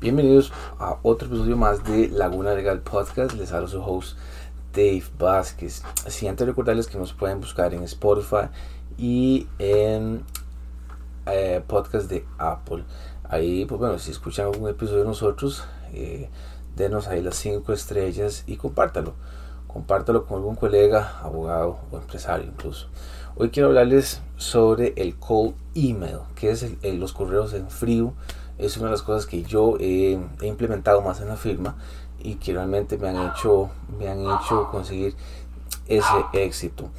Bienvenidos a otro episodio más de Laguna Legal Podcast. Les hablo su host Dave Vázquez. Así antes recordarles que nos pueden buscar en Spotify y en eh, podcast de Apple. Ahí, pues bueno, si escuchan algún episodio de nosotros, eh, denos ahí las 5 estrellas y compártalo. Compártalo con algún colega, abogado o empresario incluso. Hoy quiero hablarles sobre el cold email, que es los correos en frío es una de las cosas que yo he, implementado más en la firma y que realmente me han hecho, me han hecho conseguir ese éxito.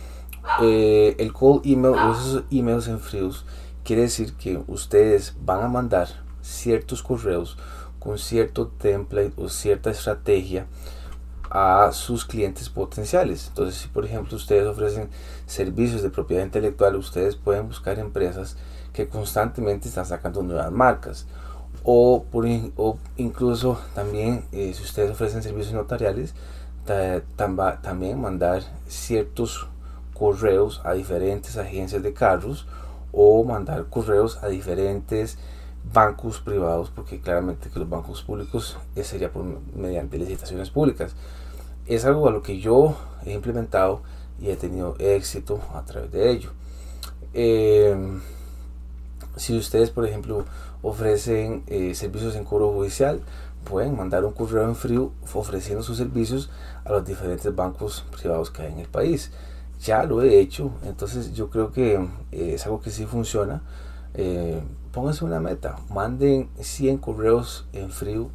Eh, el cold email o esos emails en fríos quiere decir que ustedes van a mandar ciertos correos con cierto template o cierta estrategia a sus clientes potenciales. Entonces, si por ejemplo ustedes ofrecen servicios de propiedad intelectual, ustedes pueden buscar empresas que constantemente están sacando nuevas marcas o, por, o incluso también eh, si ustedes ofrecen servicios notariales también mandar ciertos correos a diferentes agencias de carros o mandar correos a diferentes bancos privados porque claramente que los bancos públicos eh, sería por, mediante licitaciones públicas. Es algo a lo que yo he implementado y he tenido éxito a través de ello. Eh, si ustedes por ejemplo ofrecen eh, servicios en cobro judicial, pueden mandar un correo en frío ofreciendo sus servicios a los diferentes bancos privados que hay en el país. Ya lo he hecho, entonces yo creo que eh, es algo que sí funciona. Eh, pónganse una meta, manden 100 correos en frío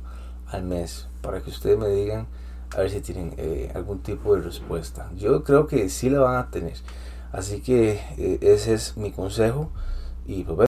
al mes para que ustedes me digan a ver si tienen algún tipo de respuesta. Yo creo que sí la van a tener. Así que ese es mi consejo y pues